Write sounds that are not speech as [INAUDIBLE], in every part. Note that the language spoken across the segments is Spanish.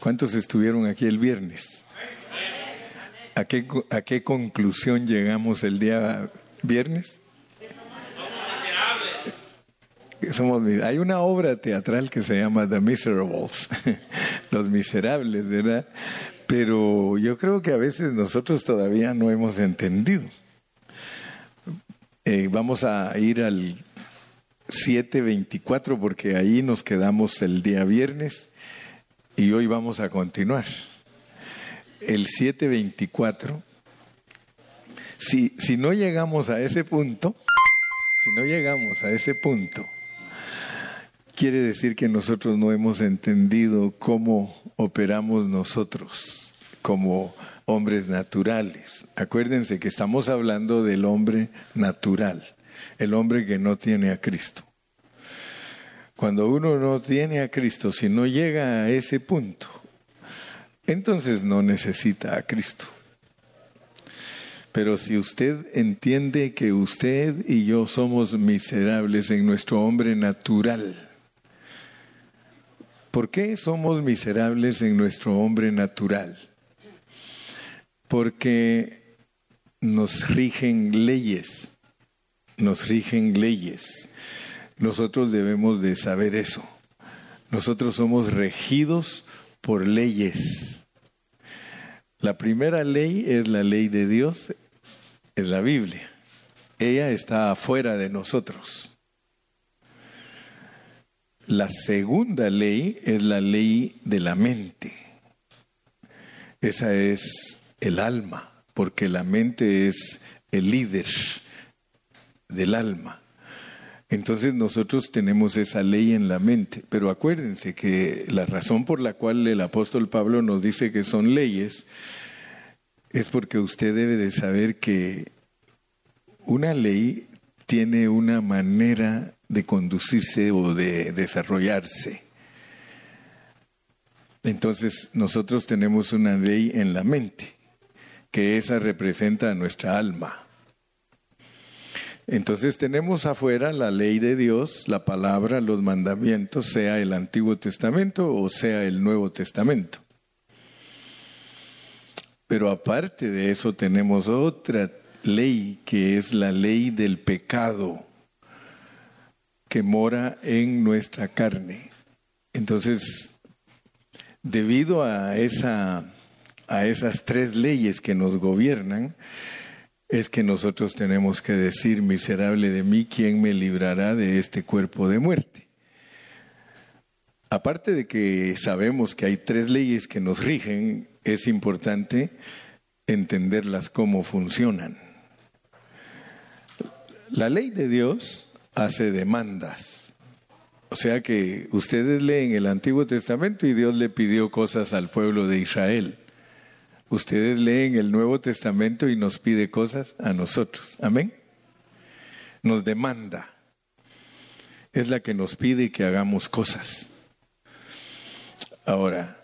¿Cuántos estuvieron aquí el viernes? ¿A qué, a qué conclusión llegamos el día viernes? Somos, hay una obra teatral que se llama The Miserables, [LAUGHS] Los Miserables, ¿verdad? Pero yo creo que a veces nosotros todavía no hemos entendido. Eh, vamos a ir al 7.24 porque ahí nos quedamos el día viernes y hoy vamos a continuar. El 7.24, si, si no llegamos a ese punto, si no llegamos a ese punto, quiere decir que nosotros no hemos entendido cómo operamos nosotros como hombres naturales. Acuérdense que estamos hablando del hombre natural, el hombre que no tiene a Cristo. Cuando uno no tiene a Cristo, si no llega a ese punto, entonces no necesita a Cristo. Pero si usted entiende que usted y yo somos miserables en nuestro hombre natural, ¿Por qué somos miserables en nuestro hombre natural? Porque nos rigen leyes, nos rigen leyes. Nosotros debemos de saber eso. Nosotros somos regidos por leyes. La primera ley es la ley de Dios, es la Biblia. Ella está afuera de nosotros. La segunda ley es la ley de la mente. Esa es el alma, porque la mente es el líder del alma. Entonces nosotros tenemos esa ley en la mente, pero acuérdense que la razón por la cual el apóstol Pablo nos dice que son leyes es porque usted debe de saber que una ley tiene una manera de conducirse o de desarrollarse. Entonces nosotros tenemos una ley en la mente, que esa representa a nuestra alma. Entonces tenemos afuera la ley de Dios, la palabra, los mandamientos, sea el Antiguo Testamento o sea el Nuevo Testamento. Pero aparte de eso tenemos otra ley que es la ley del pecado que mora en nuestra carne. Entonces, debido a, esa, a esas tres leyes que nos gobiernan, es que nosotros tenemos que decir, miserable de mí, ¿quién me librará de este cuerpo de muerte? Aparte de que sabemos que hay tres leyes que nos rigen, es importante entenderlas cómo funcionan. La ley de Dios hace demandas. O sea que ustedes leen el Antiguo Testamento y Dios le pidió cosas al pueblo de Israel. Ustedes leen el Nuevo Testamento y nos pide cosas a nosotros. Amén. Nos demanda. Es la que nos pide que hagamos cosas. Ahora,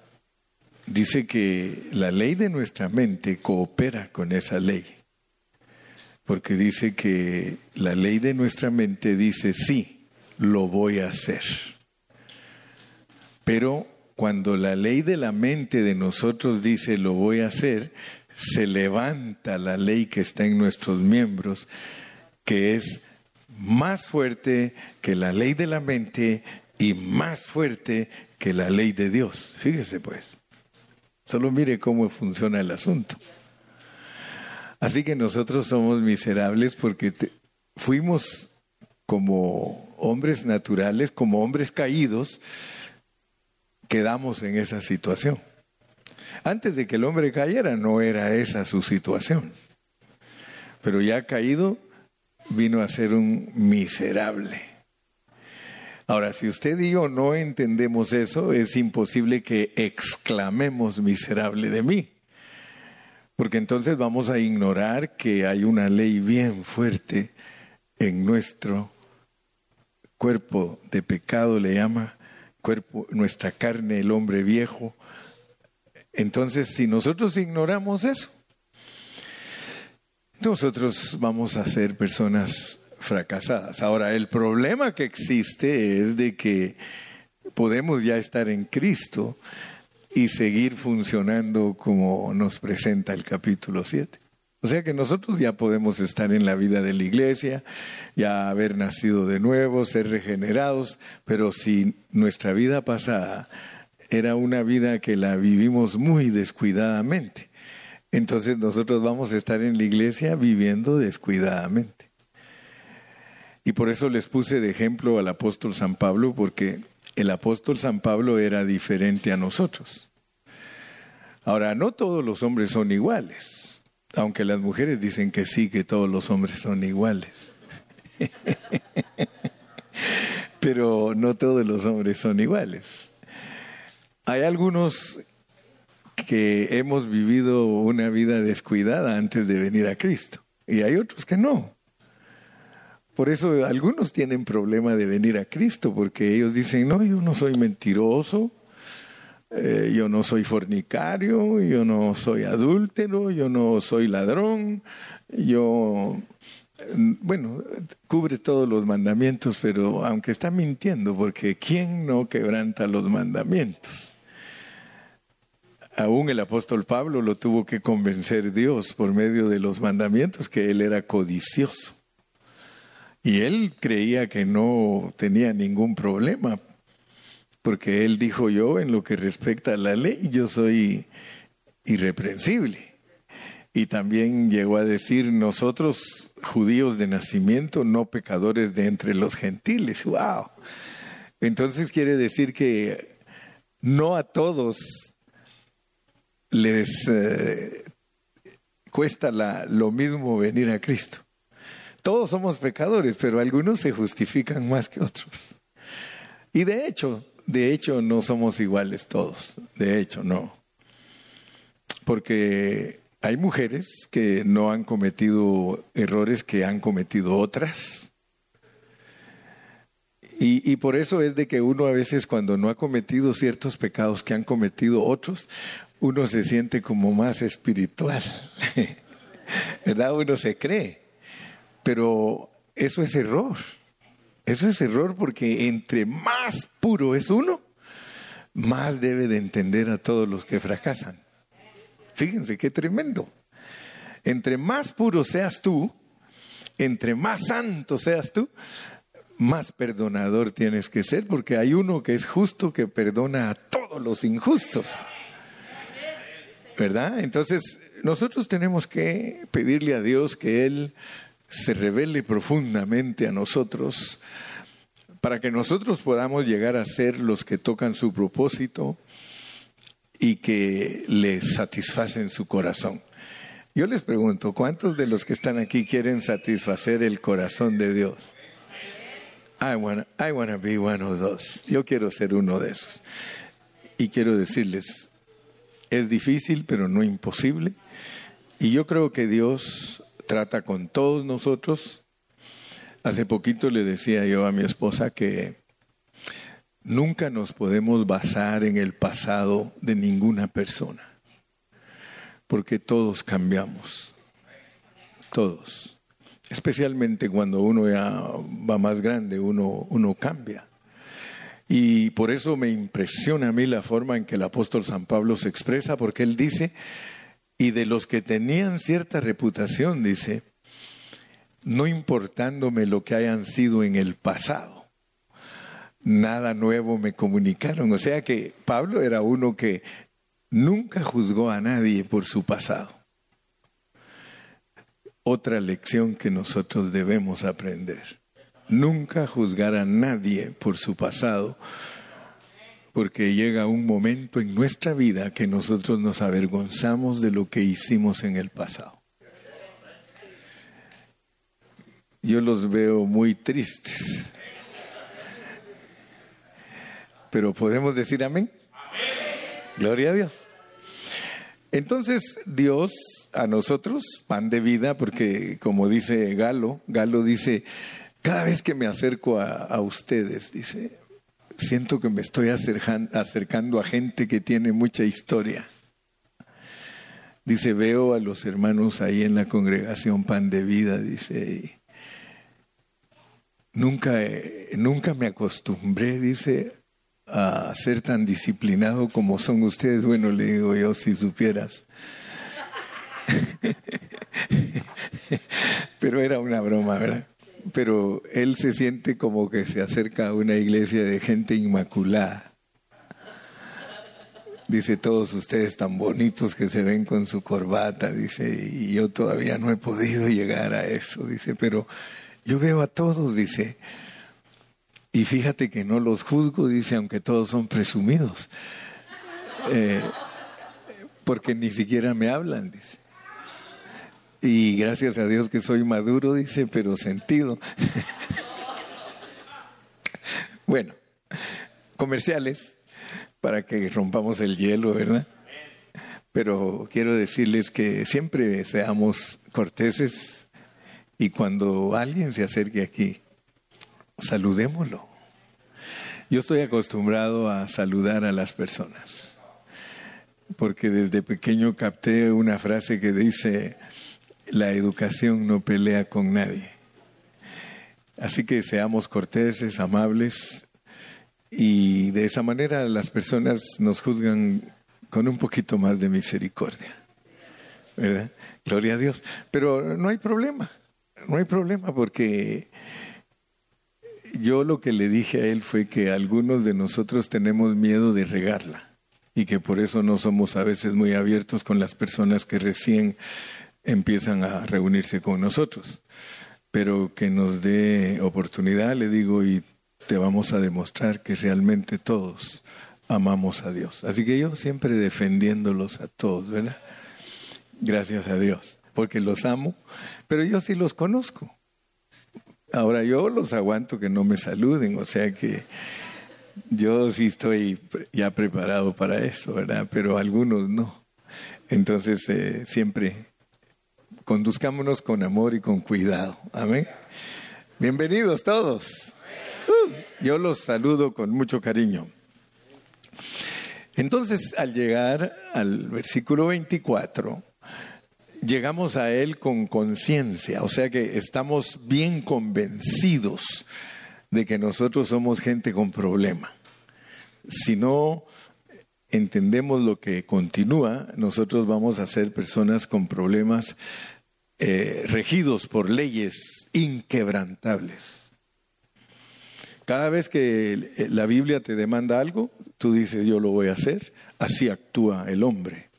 dice que la ley de nuestra mente coopera con esa ley porque dice que la ley de nuestra mente dice, sí, lo voy a hacer. Pero cuando la ley de la mente de nosotros dice, lo voy a hacer, se levanta la ley que está en nuestros miembros, que es más fuerte que la ley de la mente y más fuerte que la ley de Dios. Fíjese pues. Solo mire cómo funciona el asunto. Así que nosotros somos miserables porque fuimos como hombres naturales, como hombres caídos, quedamos en esa situación. Antes de que el hombre cayera no era esa su situación. Pero ya caído vino a ser un miserable. Ahora, si usted y yo no entendemos eso, es imposible que exclamemos miserable de mí porque entonces vamos a ignorar que hay una ley bien fuerte en nuestro cuerpo de pecado, le llama cuerpo, nuestra carne, el hombre viejo. Entonces, si nosotros ignoramos eso, nosotros vamos a ser personas fracasadas. Ahora, el problema que existe es de que podemos ya estar en Cristo, y seguir funcionando como nos presenta el capítulo 7. O sea que nosotros ya podemos estar en la vida de la iglesia, ya haber nacido de nuevo, ser regenerados, pero si nuestra vida pasada era una vida que la vivimos muy descuidadamente, entonces nosotros vamos a estar en la iglesia viviendo descuidadamente. Y por eso les puse de ejemplo al apóstol San Pablo, porque el apóstol San Pablo era diferente a nosotros. Ahora, no todos los hombres son iguales, aunque las mujeres dicen que sí, que todos los hombres son iguales. [LAUGHS] Pero no todos los hombres son iguales. Hay algunos que hemos vivido una vida descuidada antes de venir a Cristo y hay otros que no. Por eso algunos tienen problema de venir a Cristo, porque ellos dicen, no, yo no soy mentiroso, eh, yo no soy fornicario, yo no soy adúltero, yo no soy ladrón, yo, bueno, cubre todos los mandamientos, pero aunque está mintiendo, porque ¿quién no quebranta los mandamientos? Aún el apóstol Pablo lo tuvo que convencer Dios por medio de los mandamientos que él era codicioso. Y él creía que no tenía ningún problema, porque él dijo yo, en lo que respecta a la ley, yo soy irreprensible. Y también llegó a decir, nosotros, judíos de nacimiento, no pecadores de entre los gentiles. ¡Wow! Entonces quiere decir que no a todos les eh, cuesta lo mismo venir a Cristo. Todos somos pecadores, pero algunos se justifican más que otros. Y de hecho, de hecho no somos iguales todos. De hecho, no. Porque hay mujeres que no han cometido errores que han cometido otras. Y, y, por eso es de que uno a veces cuando no ha cometido ciertos pecados que han cometido otros, uno se siente como más espiritual. [LAUGHS] ¿Verdad? Uno se cree. Pero eso es error. Eso es error porque entre más puro es uno, más debe de entender a todos los que fracasan. Fíjense qué tremendo. Entre más puro seas tú, entre más santo seas tú, más perdonador tienes que ser, porque hay uno que es justo que perdona a todos los injustos. ¿Verdad? Entonces, nosotros tenemos que pedirle a Dios que Él se revele profundamente a nosotros para que nosotros podamos llegar a ser los que tocan su propósito y que le satisfacen su corazón. Yo les pregunto, ¿cuántos de los que están aquí quieren satisfacer el corazón de Dios? I wanna, I wanna be one of those. Yo quiero ser uno de esos. Y quiero decirles, es difícil, pero no imposible. Y yo creo que Dios trata con todos nosotros. Hace poquito le decía yo a mi esposa que nunca nos podemos basar en el pasado de ninguna persona, porque todos cambiamos, todos. Especialmente cuando uno ya va más grande, uno, uno cambia. Y por eso me impresiona a mí la forma en que el apóstol San Pablo se expresa, porque él dice, y de los que tenían cierta reputación, dice, no importándome lo que hayan sido en el pasado, nada nuevo me comunicaron. O sea que Pablo era uno que nunca juzgó a nadie por su pasado. Otra lección que nosotros debemos aprender. Nunca juzgar a nadie por su pasado, porque llega un momento en nuestra vida que nosotros nos avergonzamos de lo que hicimos en el pasado. Yo los veo muy tristes. Pero podemos decir amén. Gloria a Dios. Entonces Dios a nosotros, pan de vida, porque como dice Galo, Galo dice, cada vez que me acerco a, a ustedes, dice, siento que me estoy acercando a gente que tiene mucha historia. Dice, veo a los hermanos ahí en la congregación Pan de Vida, dice, nunca, nunca me acostumbré, dice, a ser tan disciplinado como son ustedes. Bueno, le digo yo, si supieras. [LAUGHS] Pero era una broma, ¿verdad? Pero él se siente como que se acerca a una iglesia de gente inmaculada. Dice, todos ustedes tan bonitos que se ven con su corbata, dice, y yo todavía no he podido llegar a eso, dice, pero yo veo a todos, dice, y fíjate que no los juzgo, dice, aunque todos son presumidos, eh, porque ni siquiera me hablan, dice. Y gracias a Dios que soy maduro, dice, pero sentido. [LAUGHS] bueno, comerciales para que rompamos el hielo, ¿verdad? Pero quiero decirles que siempre seamos corteses y cuando alguien se acerque aquí, saludémoslo. Yo estoy acostumbrado a saludar a las personas, porque desde pequeño capté una frase que dice, la educación no pelea con nadie. Así que seamos corteses, amables, y de esa manera las personas nos juzgan con un poquito más de misericordia. ¿Verdad? Gloria a Dios. Pero no hay problema, no hay problema porque yo lo que le dije a él fue que algunos de nosotros tenemos miedo de regarla y que por eso no somos a veces muy abiertos con las personas que recién empiezan a reunirse con nosotros. Pero que nos dé oportunidad, le digo, y te vamos a demostrar que realmente todos amamos a Dios. Así que yo siempre defendiéndolos a todos, ¿verdad? Gracias a Dios, porque los amo, pero yo sí los conozco. Ahora yo los aguanto que no me saluden, o sea que yo sí estoy ya preparado para eso, ¿verdad? Pero algunos no. Entonces eh, siempre conduzcámonos con amor y con cuidado. Amén. Bienvenidos todos. Uh, yo los saludo con mucho cariño. Entonces, al llegar al versículo 24, llegamos a él con conciencia, o sea que estamos bien convencidos de que nosotros somos gente con problema. Si no entendemos lo que continúa, nosotros vamos a ser personas con problemas eh, regidos por leyes inquebrantables. Cada vez que la Biblia te demanda algo, tú dices, yo lo voy a hacer, así actúa el hombre.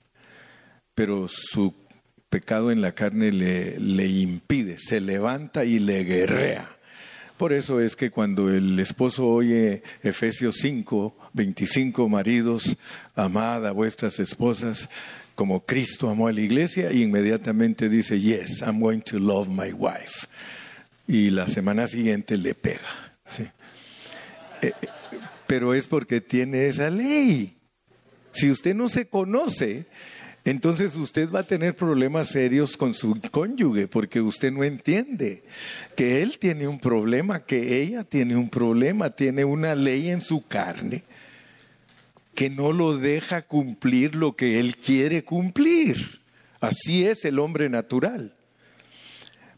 Pero su pecado en la carne le, le impide, se levanta y le guerrea. Por eso es que cuando el esposo oye Efesios 5, 25, maridos, amad a vuestras esposas como Cristo amó a la iglesia, y inmediatamente dice, yes, I'm going to love my wife. Y la semana siguiente le pega. Eh, eh, pero es porque tiene esa ley. Si usted no se conoce, entonces usted va a tener problemas serios con su cónyuge porque usted no entiende que él tiene un problema, que ella tiene un problema, tiene una ley en su carne que no lo deja cumplir lo que él quiere cumplir. Así es el hombre natural.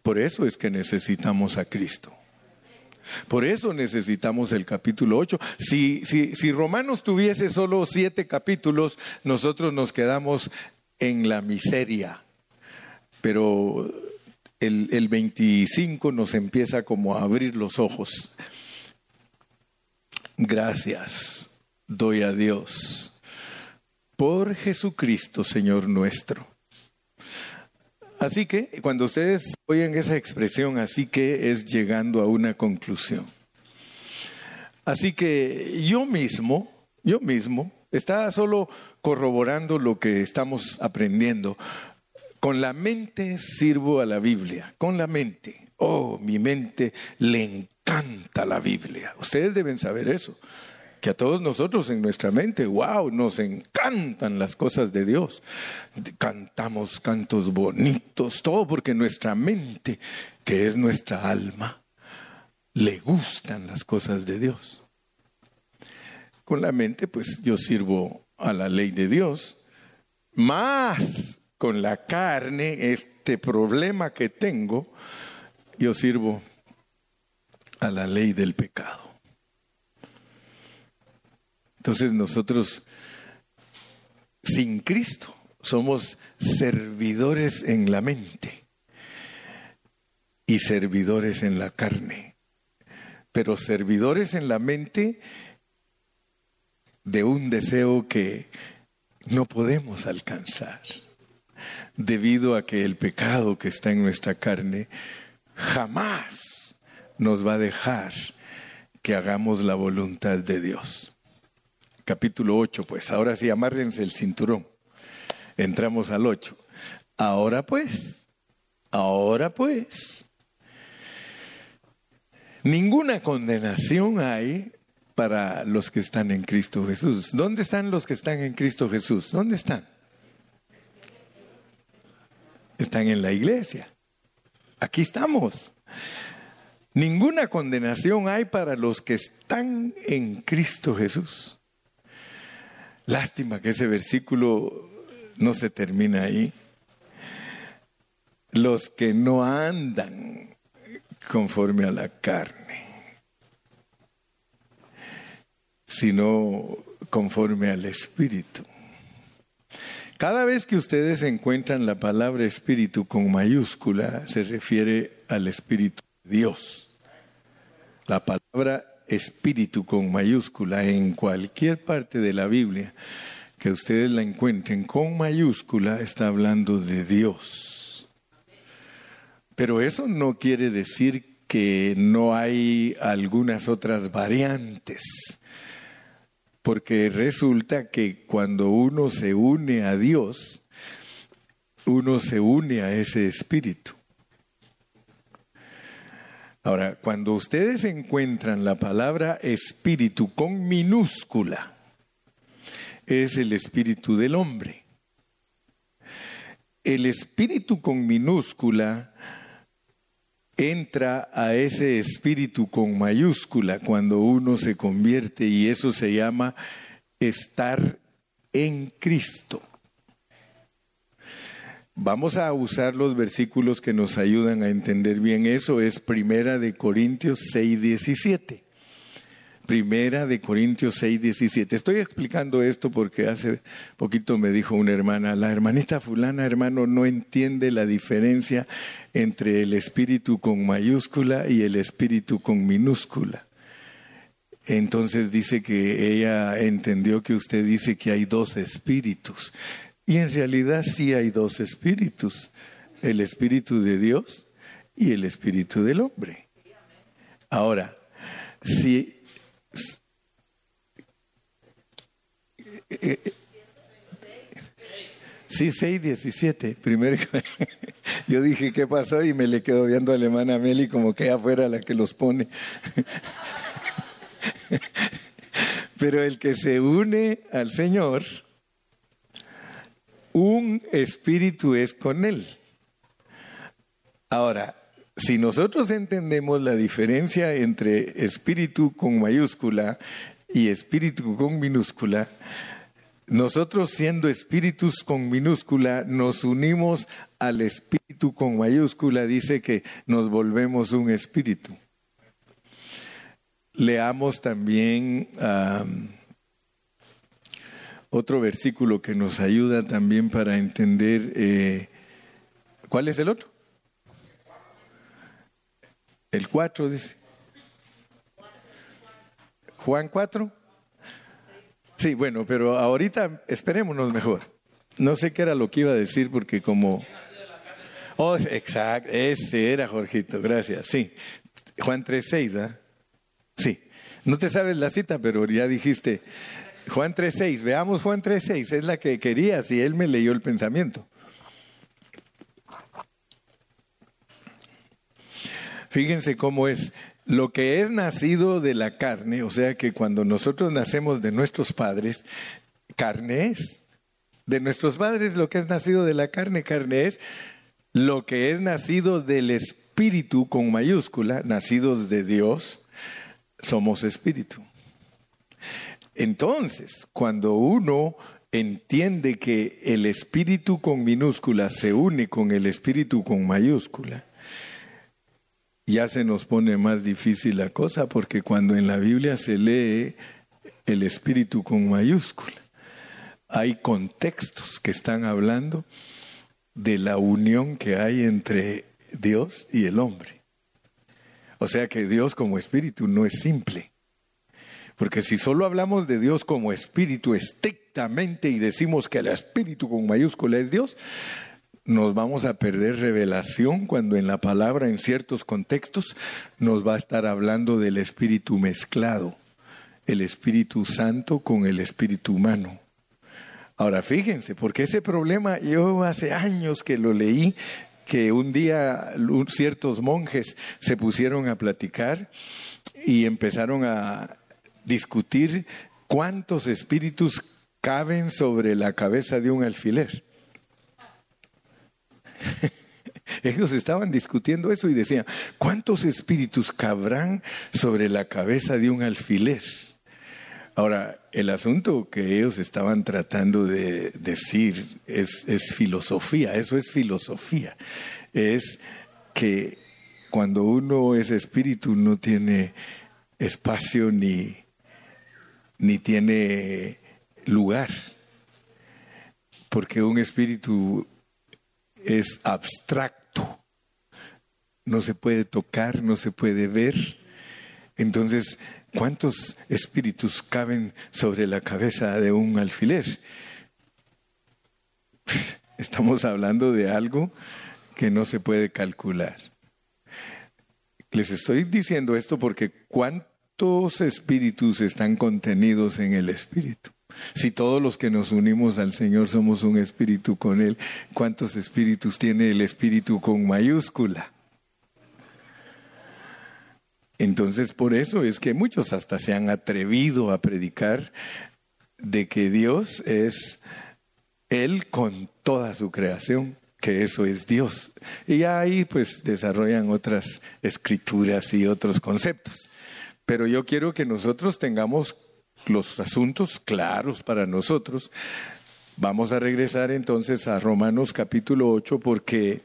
Por eso es que necesitamos a Cristo. Por eso necesitamos el capítulo 8. Si, si, si Romanos tuviese solo siete capítulos, nosotros nos quedamos en la miseria. Pero el, el 25 nos empieza como a abrir los ojos. Gracias doy a Dios por Jesucristo, Señor nuestro. Así que cuando ustedes oyen esa expresión, así que es llegando a una conclusión. Así que yo mismo, yo mismo, está solo corroborando lo que estamos aprendiendo. Con la mente sirvo a la Biblia, con la mente. Oh, mi mente le encanta la Biblia. Ustedes deben saber eso. Que a todos nosotros en nuestra mente, wow, nos encantan las cosas de Dios. Cantamos cantos bonitos, todo porque nuestra mente, que es nuestra alma, le gustan las cosas de Dios. Con la mente, pues yo sirvo a la ley de Dios, más con la carne, este problema que tengo, yo sirvo a la ley del pecado. Entonces nosotros, sin Cristo, somos servidores en la mente y servidores en la carne. Pero servidores en la mente de un deseo que no podemos alcanzar, debido a que el pecado que está en nuestra carne jamás nos va a dejar que hagamos la voluntad de Dios capítulo 8, pues ahora sí, amárrense el cinturón. Entramos al 8. Ahora pues, ahora pues, ninguna condenación hay para los que están en Cristo Jesús. ¿Dónde están los que están en Cristo Jesús? ¿Dónde están? Están en la iglesia. Aquí estamos. Ninguna condenación hay para los que están en Cristo Jesús. Lástima que ese versículo no se termina ahí. Los que no andan conforme a la carne, sino conforme al Espíritu. Cada vez que ustedes encuentran la palabra Espíritu con mayúscula, se refiere al Espíritu de Dios. La palabra espíritu con mayúscula en cualquier parte de la Biblia que ustedes la encuentren con mayúscula, está hablando de Dios. Pero eso no quiere decir que no hay algunas otras variantes, porque resulta que cuando uno se une a Dios, uno se une a ese espíritu. Ahora, cuando ustedes encuentran la palabra espíritu con minúscula, es el espíritu del hombre. El espíritu con minúscula entra a ese espíritu con mayúscula cuando uno se convierte y eso se llama estar en Cristo. Vamos a usar los versículos que nos ayudan a entender bien eso. Es Primera de Corintios 6, 17. Primera de Corintios 6, 17. Estoy explicando esto porque hace poquito me dijo una hermana, la hermanita fulana, hermano, no entiende la diferencia entre el espíritu con mayúscula y el espíritu con minúscula. Entonces dice que ella entendió que usted dice que hay dos espíritus. Y en realidad sí hay dos espíritus, el espíritu de Dios y el espíritu del hombre. Ahora, si... Sí, 6, 17. Primero, [LAUGHS] yo dije, ¿qué pasó? Y me le quedo viendo a alemana Meli como que afuera la que los pone. [LAUGHS] Pero el que se une al Señor, un espíritu es con él. Ahora, si nosotros entendemos la diferencia entre espíritu con mayúscula y espíritu con minúscula, nosotros siendo espíritus con minúscula nos unimos al espíritu con mayúscula, dice que nos volvemos un espíritu. Leamos también otro versículo que nos ayuda también para entender, eh, ¿cuál es el otro? El 4 dice. Juan 4. Sí, bueno, pero ahorita esperémonos mejor. No sé qué era lo que iba a decir porque como... Oh, exacto, ese era Jorgito, gracias. Sí, Juan 3.6, ¿ah? Sí. No te sabes la cita, pero ya dijiste, Juan 3.6, veamos Juan 3.6, es la que quería si él me leyó el pensamiento. Fíjense cómo es. Lo que es nacido de la carne, o sea que cuando nosotros nacemos de nuestros padres, carne es. De nuestros padres lo que es nacido de la carne, carne es. Lo que es nacido del espíritu con mayúscula, nacidos de Dios, somos espíritu. Entonces, cuando uno entiende que el espíritu con minúscula se une con el espíritu con mayúscula, ya se nos pone más difícil la cosa, porque cuando en la Biblia se lee el espíritu con mayúscula. Hay contextos que están hablando de la unión que hay entre Dios y el hombre. O sea que Dios como espíritu no es simple. Porque si solo hablamos de Dios como espíritu estrictamente y decimos que el espíritu con mayúscula es Dios, nos vamos a perder revelación cuando en la palabra en ciertos contextos nos va a estar hablando del espíritu mezclado, el espíritu santo con el espíritu humano. Ahora fíjense, porque ese problema yo hace años que lo leí, que un día ciertos monjes se pusieron a platicar y empezaron a discutir cuántos espíritus caben sobre la cabeza de un alfiler. [LAUGHS] Ellos estaban discutiendo eso y decían, ¿cuántos espíritus cabrán sobre la cabeza de un alfiler? Ahora, el asunto que ellos estaban tratando de decir es, es filosofía, eso es filosofía. Es que cuando uno es espíritu no tiene espacio ni, ni tiene lugar, porque un espíritu es abstracto, no se puede tocar, no se puede ver. Entonces, ¿cuántos espíritus caben sobre la cabeza de un alfiler? [LAUGHS] Estamos hablando de algo que no se puede calcular. Les estoy diciendo esto porque ¿cuántos espíritus están contenidos en el espíritu? Si todos los que nos unimos al Señor somos un espíritu con Él, ¿cuántos espíritus tiene el espíritu con mayúscula? Entonces por eso es que muchos hasta se han atrevido a predicar de que Dios es Él con toda su creación, que eso es Dios. Y ahí pues desarrollan otras escrituras y otros conceptos. Pero yo quiero que nosotros tengamos los asuntos claros para nosotros. Vamos a regresar entonces a Romanos capítulo 8 porque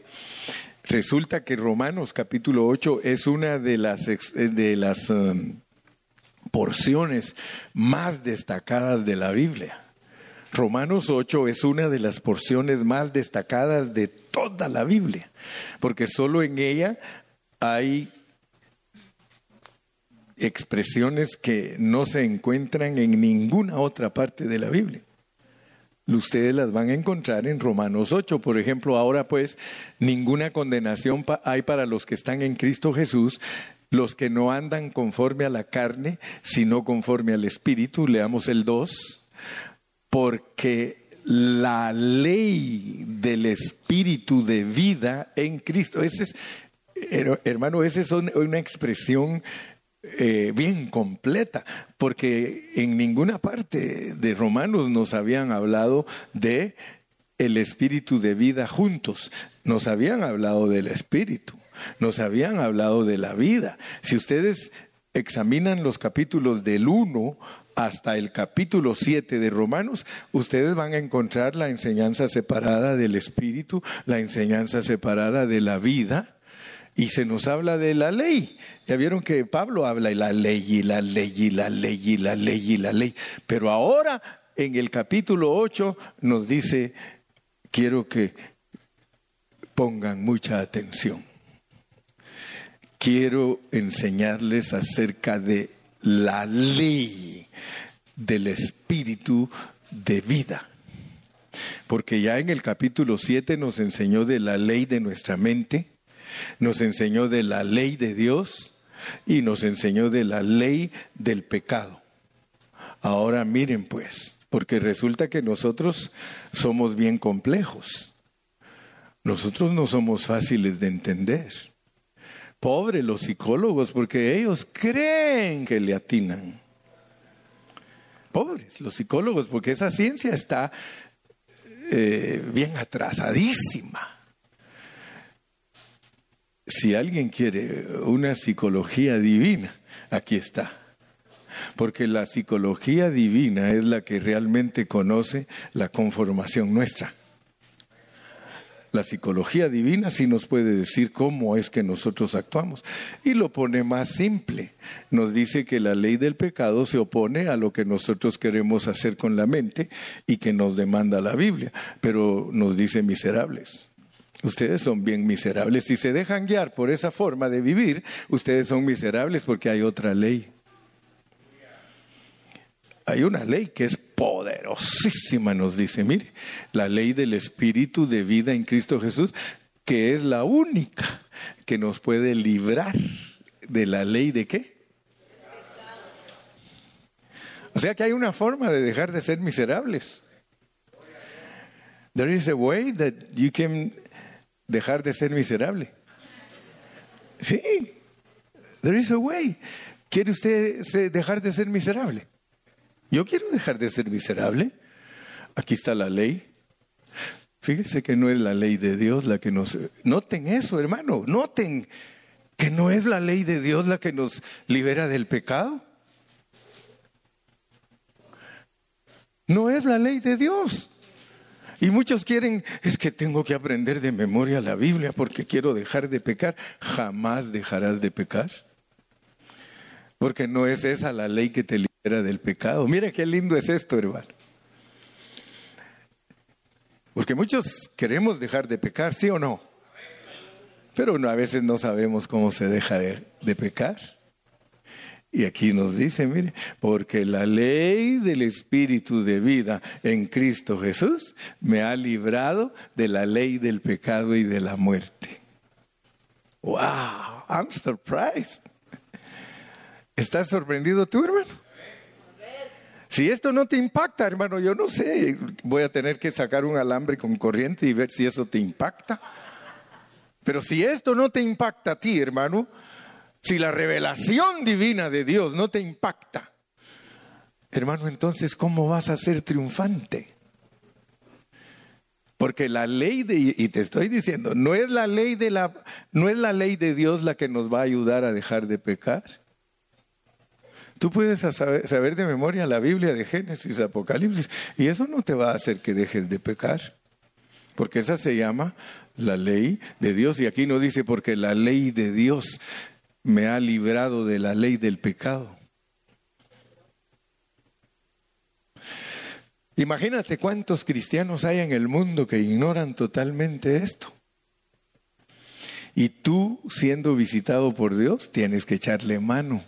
resulta que Romanos capítulo 8 es una de las, de las um, porciones más destacadas de la Biblia. Romanos 8 es una de las porciones más destacadas de toda la Biblia, porque solo en ella hay expresiones que no se encuentran en ninguna otra parte de la Biblia. Ustedes las van a encontrar en Romanos 8. Por ejemplo, ahora pues ninguna condenación hay para los que están en Cristo Jesús, los que no andan conforme a la carne, sino conforme al Espíritu. Leamos el 2. Porque la ley del Espíritu de vida en Cristo, ese es, hermano, esa es una expresión eh, bien completa, porque en ninguna parte de Romanos nos habían hablado de el espíritu de vida juntos, nos habían hablado del espíritu, nos habían hablado de la vida. Si ustedes examinan los capítulos del 1 hasta el capítulo 7 de Romanos, ustedes van a encontrar la enseñanza separada del espíritu, la enseñanza separada de la vida, y se nos habla de la ley. Ya vieron que Pablo habla de la ley y la ley y la ley y la ley y la ley. Pero ahora en el capítulo 8 nos dice, quiero que pongan mucha atención. Quiero enseñarles acerca de la ley del espíritu de vida. Porque ya en el capítulo 7 nos enseñó de la ley de nuestra mente, nos enseñó de la ley de Dios y nos enseñó de la ley del pecado. Ahora miren pues, porque resulta que nosotros somos bien complejos. Nosotros no somos fáciles de entender. Pobres los psicólogos, porque ellos creen que le atinan. Pobres los psicólogos, porque esa ciencia está eh, bien atrasadísima. Si alguien quiere una psicología divina, aquí está. Porque la psicología divina es la que realmente conoce la conformación nuestra. La psicología divina sí nos puede decir cómo es que nosotros actuamos. Y lo pone más simple. Nos dice que la ley del pecado se opone a lo que nosotros queremos hacer con la mente y que nos demanda la Biblia. Pero nos dice miserables. Ustedes son bien miserables. Si se dejan guiar por esa forma de vivir, ustedes son miserables porque hay otra ley. Hay una ley que es poderosísima, nos dice, mire, la ley del Espíritu de vida en Cristo Jesús, que es la única que nos puede librar de la ley de qué? O sea que hay una forma de dejar de ser miserables. There is a way that you can dejar de ser miserable. Sí, there is a way. ¿Quiere usted dejar de ser miserable? Yo quiero dejar de ser miserable. Aquí está la ley. Fíjese que no es la ley de Dios la que nos... Noten eso, hermano, noten que no es la ley de Dios la que nos libera del pecado. No es la ley de Dios. Y muchos quieren, es que tengo que aprender de memoria la Biblia porque quiero dejar de pecar. Jamás dejarás de pecar. Porque no es esa la ley que te libera del pecado. Mira qué lindo es esto, hermano. Porque muchos queremos dejar de pecar, ¿sí o no? Pero a veces no sabemos cómo se deja de, de pecar. Y aquí nos dice, mire, porque la ley del Espíritu de vida en Cristo Jesús me ha librado de la ley del pecado y de la muerte. Wow, I'm surprised. ¿Estás sorprendido tú, hermano? Si esto no te impacta, hermano, yo no sé, voy a tener que sacar un alambre con corriente y ver si eso te impacta. Pero si esto no te impacta a ti, hermano, si la revelación divina de Dios no te impacta, hermano, entonces ¿cómo vas a ser triunfante? Porque la ley de y te estoy diciendo, no es la ley de la no es la ley de Dios la que nos va a ayudar a dejar de pecar. Tú puedes saber, de memoria la Biblia de Génesis, Apocalipsis, y eso no te va a hacer que dejes de pecar, porque esa se llama la ley de Dios, y aquí no dice porque la ley de Dios me ha librado de la ley del pecado. Imagínate cuántos cristianos hay en el mundo que ignoran totalmente esto. Y tú, siendo visitado por Dios, tienes que echarle mano.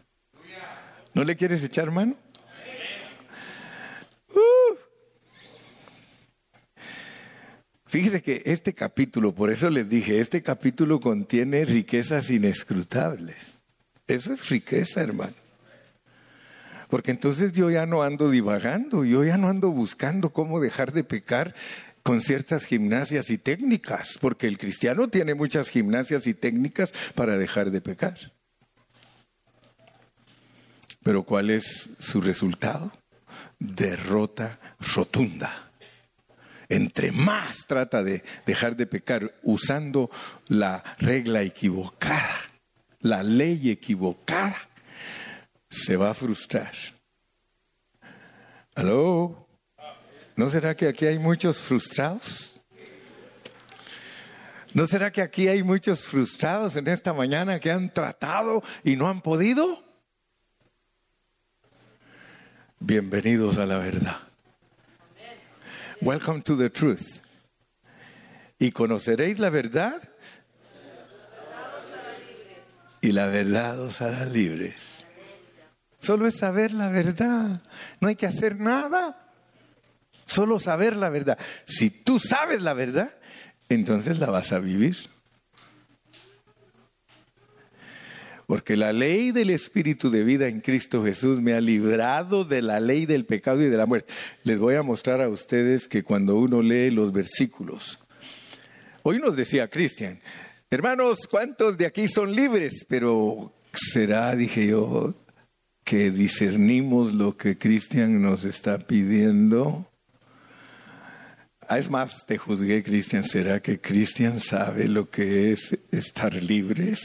¿No le quieres echar mano? Fíjese que este capítulo, por eso les dije, este capítulo contiene riquezas inescrutables. Eso es riqueza, hermano. Porque entonces yo ya no ando divagando, yo ya no ando buscando cómo dejar de pecar con ciertas gimnasias y técnicas, porque el cristiano tiene muchas gimnasias y técnicas para dejar de pecar. Pero ¿cuál es su resultado? Derrota rotunda. Entre más trata de dejar de pecar usando la regla equivocada, la ley equivocada, se va a frustrar. ¿Aló? ¿No será que aquí hay muchos frustrados? ¿No será que aquí hay muchos frustrados en esta mañana que han tratado y no han podido? Bienvenidos a la verdad. Welcome to the truth. Y conoceréis la verdad. Y la verdad os hará libres. Solo es saber la verdad. No hay que hacer nada. Solo saber la verdad. Si tú sabes la verdad, entonces la vas a vivir. Porque la ley del Espíritu de vida en Cristo Jesús me ha librado de la ley del pecado y de la muerte. Les voy a mostrar a ustedes que cuando uno lee los versículos, hoy nos decía Cristian, hermanos, ¿cuántos de aquí son libres? Pero será, dije yo, que discernimos lo que Cristian nos está pidiendo. Ah, es más, te juzgué, Cristian. ¿Será que Cristian sabe lo que es estar libres?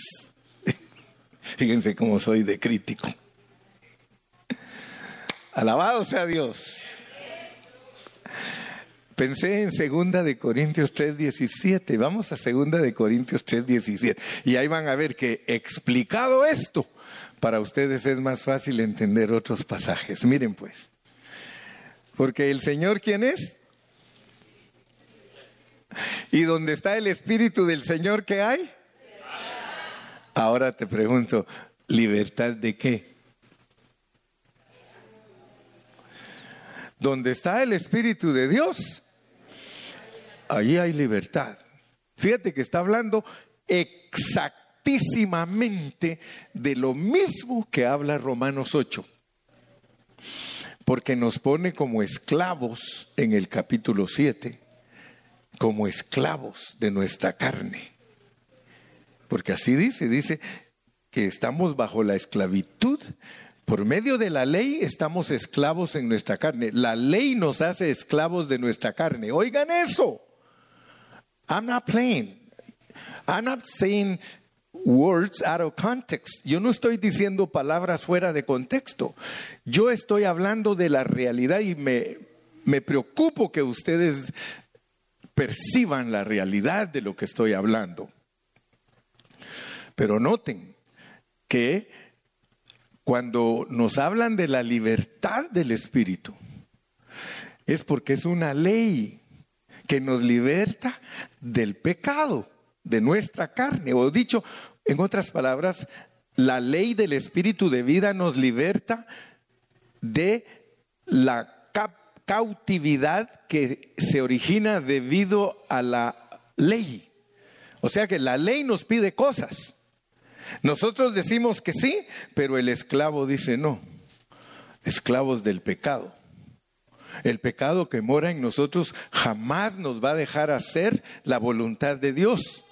Fíjense cómo soy de crítico. Alabado sea Dios. Pensé en segunda de Corintios 3:17. Vamos a segunda de Corintios 3:17 y ahí van a ver que explicado esto para ustedes es más fácil entender otros pasajes. Miren pues. Porque el Señor quién es? ¿Y dónde está el espíritu del Señor qué hay? Ahora te pregunto, ¿libertad de qué? Donde está el Espíritu de Dios, allí hay libertad. Fíjate que está hablando exactísimamente de lo mismo que habla Romanos 8. Porque nos pone como esclavos en el capítulo 7, como esclavos de nuestra carne. Porque así dice, dice que estamos bajo la esclavitud por medio de la ley estamos esclavos en nuestra carne. La ley nos hace esclavos de nuestra carne. Oigan eso. I'm not playing. I'm not saying words out of context. Yo no estoy diciendo palabras fuera de contexto. Yo estoy hablando de la realidad y me, me preocupo que ustedes perciban la realidad de lo que estoy hablando. Pero noten que cuando nos hablan de la libertad del Espíritu, es porque es una ley que nos liberta del pecado, de nuestra carne. O dicho, en otras palabras, la ley del Espíritu de vida nos liberta de la cautividad que se origina debido a la ley. O sea que la ley nos pide cosas. Nosotros decimos que sí, pero el esclavo dice no. Esclavos del pecado. El pecado que mora en nosotros jamás nos va a dejar hacer la voluntad de Dios.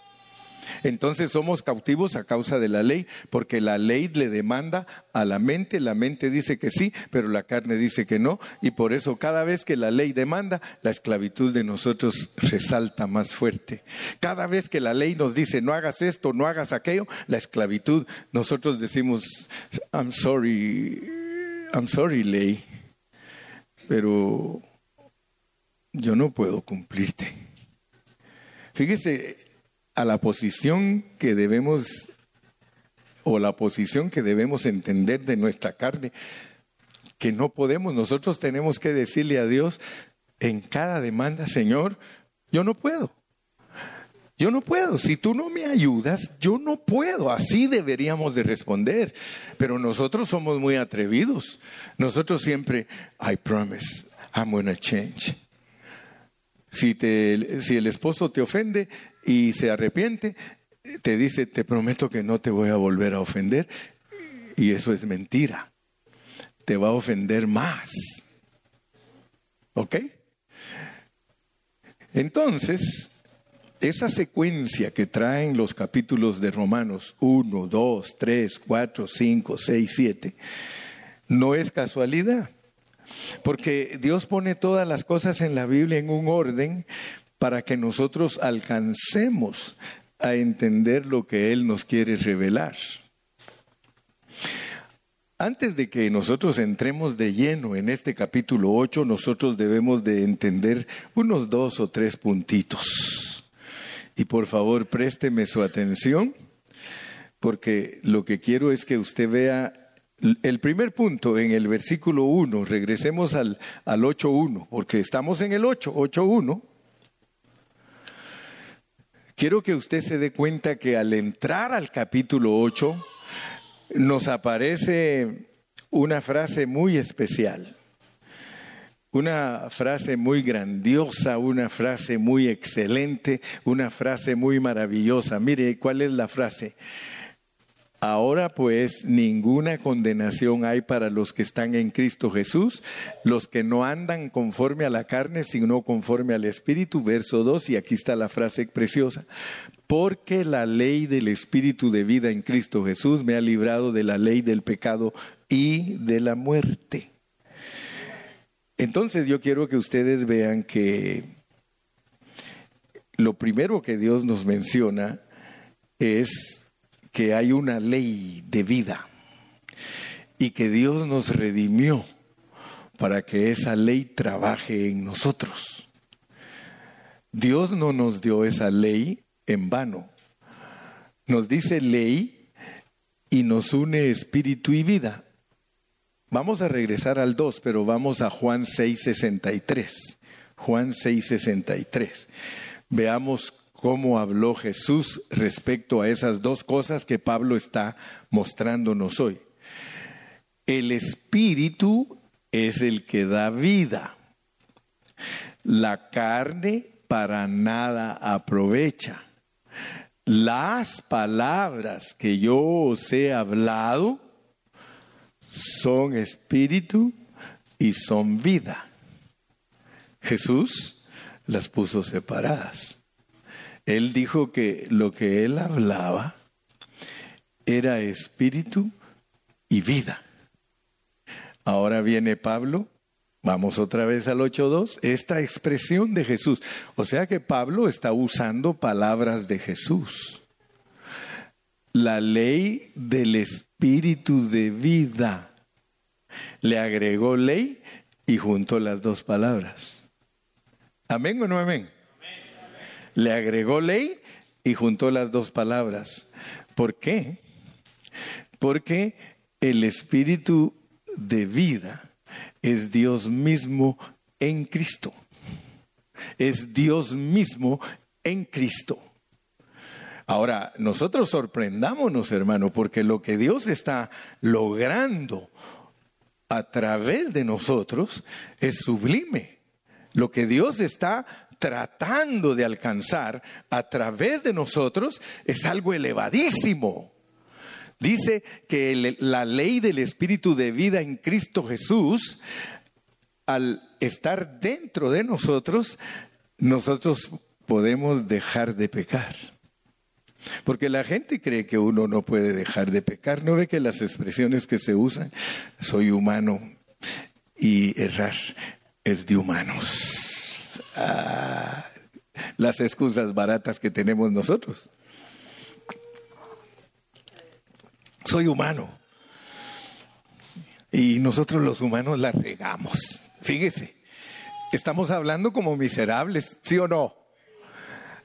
Entonces somos cautivos a causa de la ley, porque la ley le demanda a la mente, la mente dice que sí, pero la carne dice que no, y por eso cada vez que la ley demanda, la esclavitud de nosotros resalta más fuerte. Cada vez que la ley nos dice no hagas esto, no hagas aquello, la esclavitud, nosotros decimos, I'm sorry, I'm sorry ley, pero yo no puedo cumplirte. Fíjese, a la posición que debemos o la posición que debemos entender de nuestra carne, que no podemos, nosotros tenemos que decirle a Dios en cada demanda, Señor, yo no puedo. Yo no puedo, si tú no me ayudas, yo no puedo, así deberíamos de responder. Pero nosotros somos muy atrevidos. Nosotros siempre, I promise, I'm gonna change. Si, te, si el esposo te ofende y se arrepiente, te dice, te prometo que no te voy a volver a ofender. Y eso es mentira. Te va a ofender más. ¿Ok? Entonces, esa secuencia que traen los capítulos de Romanos 1, 2, 3, 4, 5, 6, 7, no es casualidad. Porque Dios pone todas las cosas en la Biblia en un orden para que nosotros alcancemos a entender lo que Él nos quiere revelar. Antes de que nosotros entremos de lleno en este capítulo 8, nosotros debemos de entender unos dos o tres puntitos. Y por favor, présteme su atención, porque lo que quiero es que usted vea el primer punto en el versículo 1, regresemos al, al 8.1, porque estamos en el 8, 8.1. Quiero que usted se dé cuenta que al entrar al capítulo 8 nos aparece una frase muy especial, una frase muy grandiosa, una frase muy excelente, una frase muy maravillosa. Mire, ¿cuál es la frase? Ahora pues ninguna condenación hay para los que están en Cristo Jesús, los que no andan conforme a la carne, sino conforme al Espíritu. Verso 2, y aquí está la frase preciosa. Porque la ley del Espíritu de vida en Cristo Jesús me ha librado de la ley del pecado y de la muerte. Entonces yo quiero que ustedes vean que lo primero que Dios nos menciona es que hay una ley de vida y que Dios nos redimió para que esa ley trabaje en nosotros. Dios no nos dio esa ley en vano. Nos dice ley y nos une espíritu y vida. Vamos a regresar al 2, pero vamos a Juan 6:63. Juan 6:63. Veamos cómo habló Jesús respecto a esas dos cosas que Pablo está mostrándonos hoy. El espíritu es el que da vida. La carne para nada aprovecha. Las palabras que yo os he hablado son espíritu y son vida. Jesús las puso separadas. Él dijo que lo que él hablaba era espíritu y vida. Ahora viene Pablo, vamos otra vez al 8.2, esta expresión de Jesús. O sea que Pablo está usando palabras de Jesús. La ley del espíritu de vida. Le agregó ley y juntó las dos palabras. ¿Amén o no amén? Le agregó ley y juntó las dos palabras. ¿Por qué? Porque el espíritu de vida es Dios mismo en Cristo. Es Dios mismo en Cristo. Ahora, nosotros sorprendámonos, hermano, porque lo que Dios está logrando a través de nosotros es sublime. Lo que Dios está tratando de alcanzar a través de nosotros es algo elevadísimo. Dice que la ley del Espíritu de vida en Cristo Jesús, al estar dentro de nosotros, nosotros podemos dejar de pecar. Porque la gente cree que uno no puede dejar de pecar. ¿No ve que las expresiones que se usan, soy humano y errar? es de humanos. Ah, las excusas baratas que tenemos nosotros. Soy humano. Y nosotros los humanos la regamos. Fíjese, estamos hablando como miserables, ¿sí o no?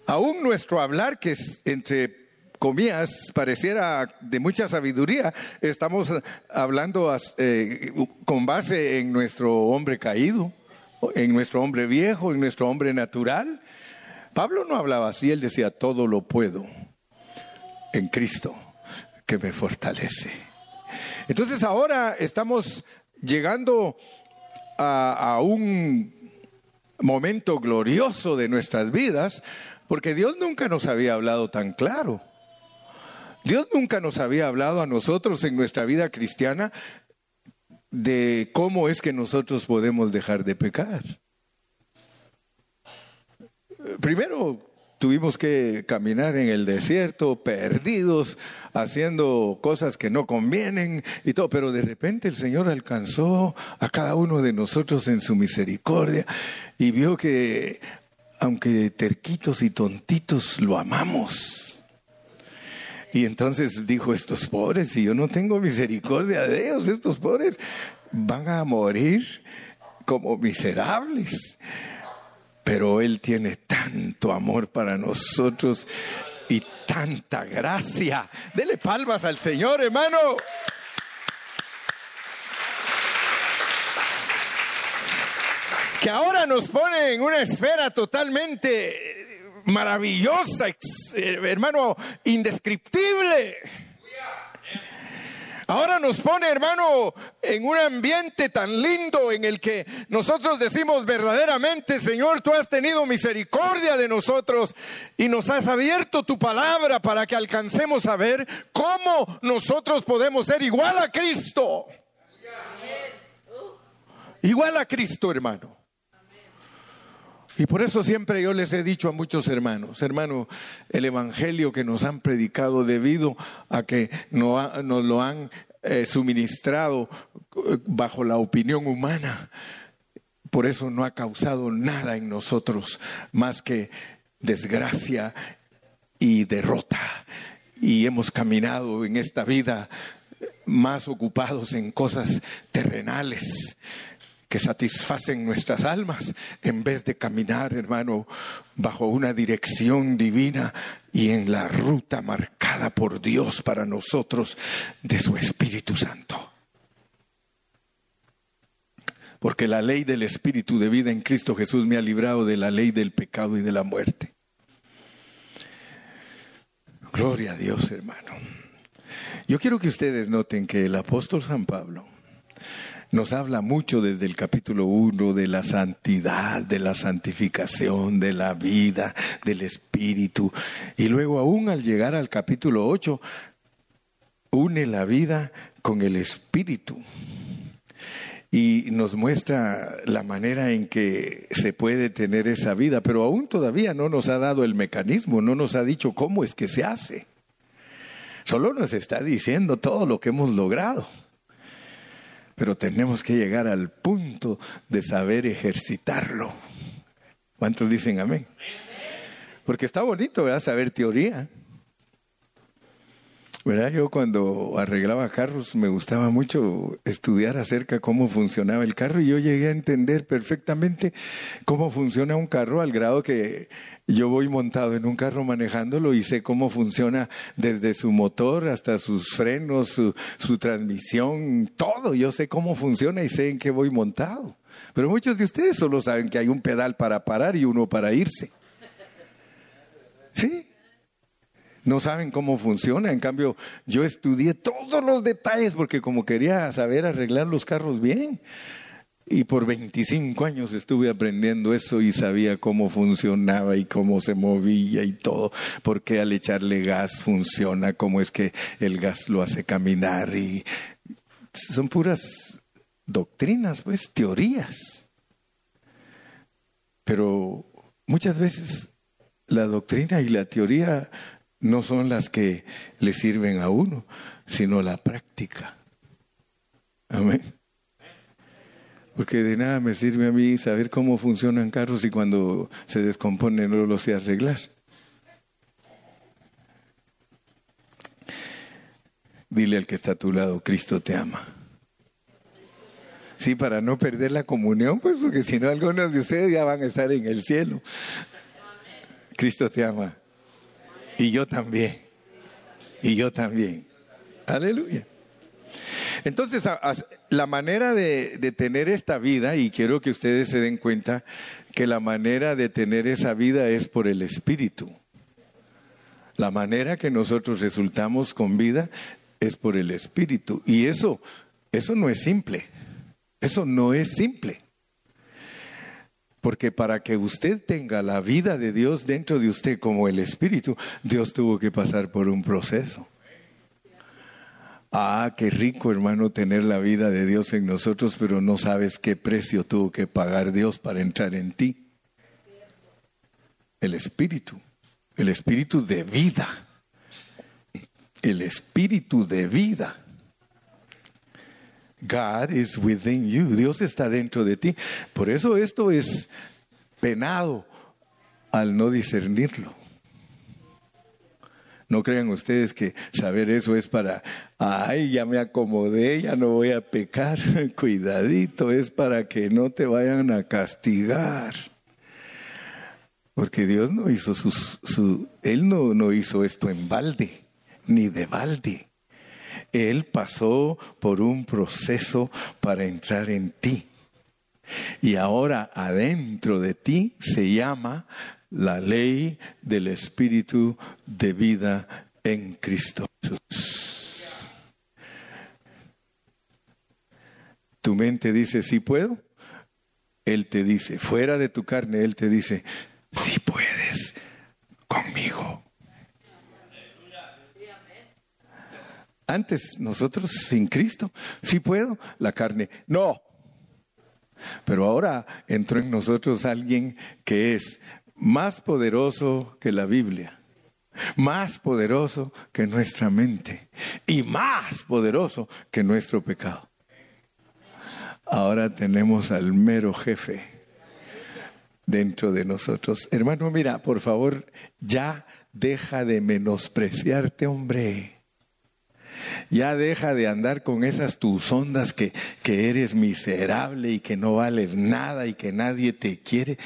Aún nuestro hablar, que es entre comillas, pareciera de mucha sabiduría, estamos hablando eh, con base en nuestro hombre caído en nuestro hombre viejo, en nuestro hombre natural. Pablo no hablaba así, él decía, todo lo puedo en Cristo que me fortalece. Entonces ahora estamos llegando a, un momento glorioso de nuestras vidas, porque Dios nunca nos había hablado tan claro. Dios nunca nos había hablado a nosotros en nuestra vida cristiana de cómo es que nosotros podemos dejar de pecar. Primero tuvimos que caminar en el desierto, perdidos, haciendo cosas que no convienen y todo, pero de repente el Señor alcanzó a cada uno de nosotros en su misericordia y vio que, aunque terquitos y tontitos, lo amamos. Y entonces dijo, estos pobres, si yo no tengo misericordia de ellos, estos pobres van a morir como miserables. Pero Él tiene tanto amor para nosotros y tanta gracia. Dele palmas al Señor, hermano. que ahora nos pone en una esfera totalmente maravillosa, eh, hermano, indescriptible. Ahora nos pone, hermano, en un ambiente tan lindo en el que nosotros decimos verdaderamente, Señor, tú has tenido misericordia de nosotros y nos has abierto tu palabra para que alcancemos a ver cómo nosotros podemos ser igual a Cristo. Igual a Cristo, hermano. Y por eso siempre yo les he dicho a muchos hermanos, hermano, el Evangelio que nos han predicado debido a que nos lo han eh, suministrado eh, bajo la opinión humana, por eso no ha causado nada en nosotros más que desgracia y derrota. Y hemos caminado en esta vida más ocupados en cosas terrenales que satisfacen nuestras almas en vez de caminar, hermano, bajo una dirección divina y en la ruta marcada por Dios para nosotros de su Espíritu Santo. Porque la ley del Espíritu de vida en Cristo Jesús me ha librado de la ley del pecado y de la muerte. Gloria a Dios, hermano. Yo quiero que ustedes noten que el apóstol San Pablo nos habla mucho desde el capítulo 1 de la santidad, de la santificación, de la vida, del espíritu. Y luego aún al llegar al capítulo 8, une la vida con el espíritu y nos muestra la manera en que se puede tener esa vida, pero aún todavía no nos ha dado el mecanismo, no nos ha dicho cómo es que se hace. Solo nos está diciendo todo lo que hemos logrado. Pero tenemos que llegar al punto de saber ejercitarlo. ¿Cuántos dicen amén? Porque está bonito, ¿verdad? Saber teoría. ¿Verdad? Yo cuando arreglaba carros me gustaba mucho estudiar acerca cómo funcionaba el carro y yo llegué a entender perfectamente cómo funciona un carro al grado que yo voy montado en un carro manejándolo y sé cómo funciona desde su motor hasta sus frenos, su, su transmisión, todo. Yo sé cómo funciona y sé en qué voy montado. Pero muchos de ustedes solo saben que hay un pedal para parar y uno para irse. ¿Sí? no saben cómo funciona. En cambio, yo estudié todos los detalles porque como quería saber arreglar los carros bien. Y por 25 años estuve aprendiendo eso y sabía cómo funcionaba y cómo se movía y todo, porque al echarle gas funciona, cómo es que el gas lo hace caminar y son puras doctrinas, pues teorías. Pero muchas veces la doctrina y la teoría no son las que le sirven a uno, sino la práctica. Amén. Porque de nada me sirve a mí saber cómo funcionan carros y cuando se descompone no lo sé arreglar. Dile al que está a tu lado, Cristo te ama. Sí, para no perder la comunión, pues porque si no algunos de ustedes ya van a estar en el cielo. Cristo te ama. Y yo también. Y yo también. Aleluya. Entonces, la manera de, tener esta vida, y quiero que ustedes se den cuenta que la manera de tener esa vida es por el Espíritu. La manera que nosotros resultamos con vida es por el Espíritu. Y eso, eso no es simple. Eso no es simple. Porque para que usted tenga la vida de Dios dentro de usted como el Espíritu, Dios tuvo que pasar por un proceso. Ah, qué rico hermano tener la vida de Dios en nosotros, pero no sabes qué precio tuvo que pagar Dios para entrar en ti. El Espíritu, el Espíritu de vida, el Espíritu de vida. God is within you. Dios está dentro de ti. Por eso esto es penado al no discernirlo. No crean ustedes que saber eso es para, ay, ya me acomodé, ya no voy a pecar. [LAUGHS] Cuidadito, es para que no te vayan a castigar. Porque Dios no hizo su, Él no, no hizo esto en balde, ni de balde. Él pasó por un proceso para entrar en ti. Y ahora adentro de ti se llama la ley del Espíritu de vida en Cristo Jesús. Tu mente dice, sí puedo. Él te dice, fuera de tu carne, Él te dice, sí puedes conmigo. Antes nosotros sin Cristo, sí puedo, la carne, no. Pero ahora entró en nosotros alguien que es más poderoso que la Biblia, más poderoso que nuestra mente y más poderoso que nuestro pecado. Ahora tenemos al mero jefe dentro de nosotros. Hermano, mira, por favor, ya deja de menospreciarte, hombre. Ya deja de andar con esas tus ondas que, que eres miserable y que no vales nada y que nadie te quiere.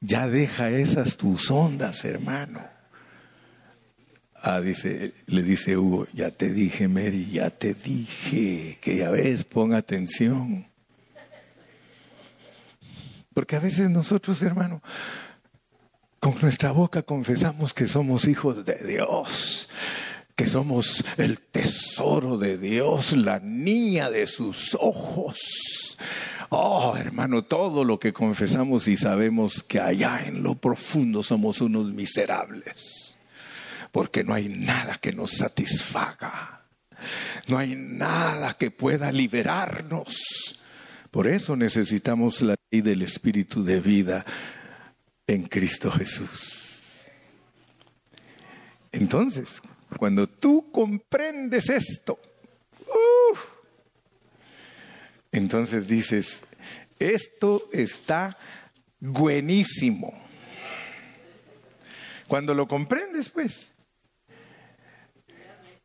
Ya deja esas tus ondas, hermano. Ah, le dice Hugo, ya te dije, Mary, ya te dije, que ya ves, pon atención. Porque a veces nosotros, hermano, con nuestra boca confesamos que somos hijos de Dios, que somos el tesoro de Dios, la niña de sus ojos. Oh, hermano, todo lo que confesamos y sabemos que allá en lo profundo somos unos miserables, porque no hay nada que nos satisfaga, no hay nada que pueda liberarnos. Por eso necesitamos la ley del Espíritu de vida en Cristo Jesús. Entonces, cuando tú comprendes esto, entonces dices, esto está buenísimo. Cuando lo comprendes, pues,